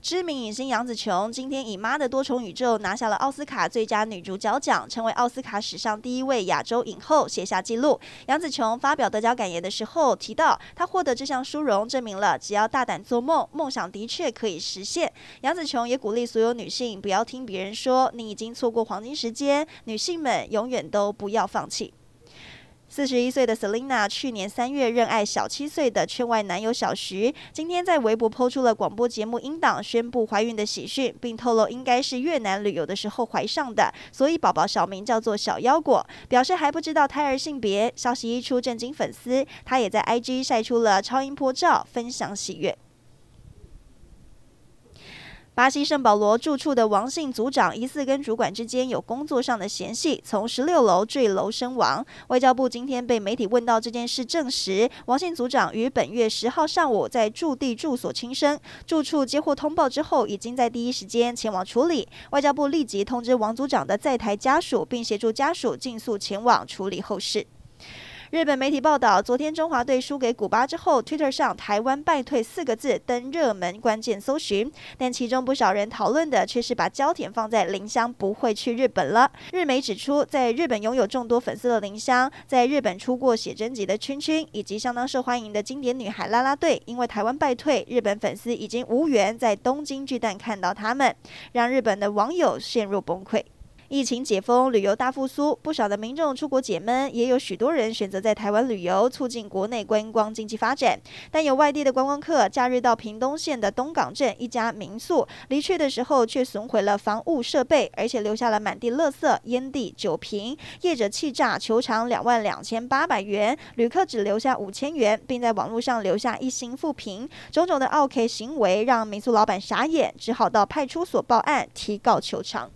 知名影星杨紫琼今天以《妈的多重宇宙》拿下了奥斯卡最佳女主角奖，成为奥斯卡史上第一位亚洲影后，写下纪录。杨紫琼发表得奖感言的时候提到，她获得这项殊荣，证明了只要大胆做梦，梦想的确可以实现。杨紫琼也鼓励所有女性不要听别人说你已经错过黄金时间，女性们永远都不要放弃。四十一岁的 Selina 去年三月认爱小七岁的圈外男友小徐，今天在微博 PO 出了广播节目音档，宣布怀孕的喜讯，并透露应该是越南旅游的时候怀上的，所以宝宝小名叫做小腰果，表示还不知道胎儿性别。消息一出，震惊粉丝，他也在 IG 晒出了超音波照，分享喜悦。巴西圣保罗住处的王姓组长疑似跟主管之间有工作上的嫌隙，从十六楼坠楼身亡。外交部今天被媒体问到这件事，证实王姓组长于本月十号上午在驻地住所轻生，住处接获通报之后，已经在第一时间前往处理。外交部立即通知王组长的在台家属，并协助家属尽速前往处理后事。日本媒体报道，昨天中华队输给古巴之后，Twitter 上“台湾败退”四个字登热门关键搜寻，但其中不少人讨论的却是把焦点放在林香不会去日本了。日媒指出，在日本拥有众多粉丝的林香，在日本出过写真集的圈圈，以及相当受欢迎的经典女孩啦啦队，因为台湾败退，日本粉丝已经无缘在东京巨蛋看到他们，让日本的网友陷入崩溃。疫情解封，旅游大复苏，不少的民众出国解闷，也有许多人选择在台湾旅游，促进国内观光经济发展。但有外地的观光客假日到屏东县的东港镇一家民宿，离去的时候却损毁了房屋设备，而且留下了满地垃圾、烟蒂、酒瓶。业者气炸，求偿两万两千八百元，旅客只留下五千元，并在网络上留下一星负评。种种的奥客行为让民宿老板傻眼，只好到派出所报案，提告求偿。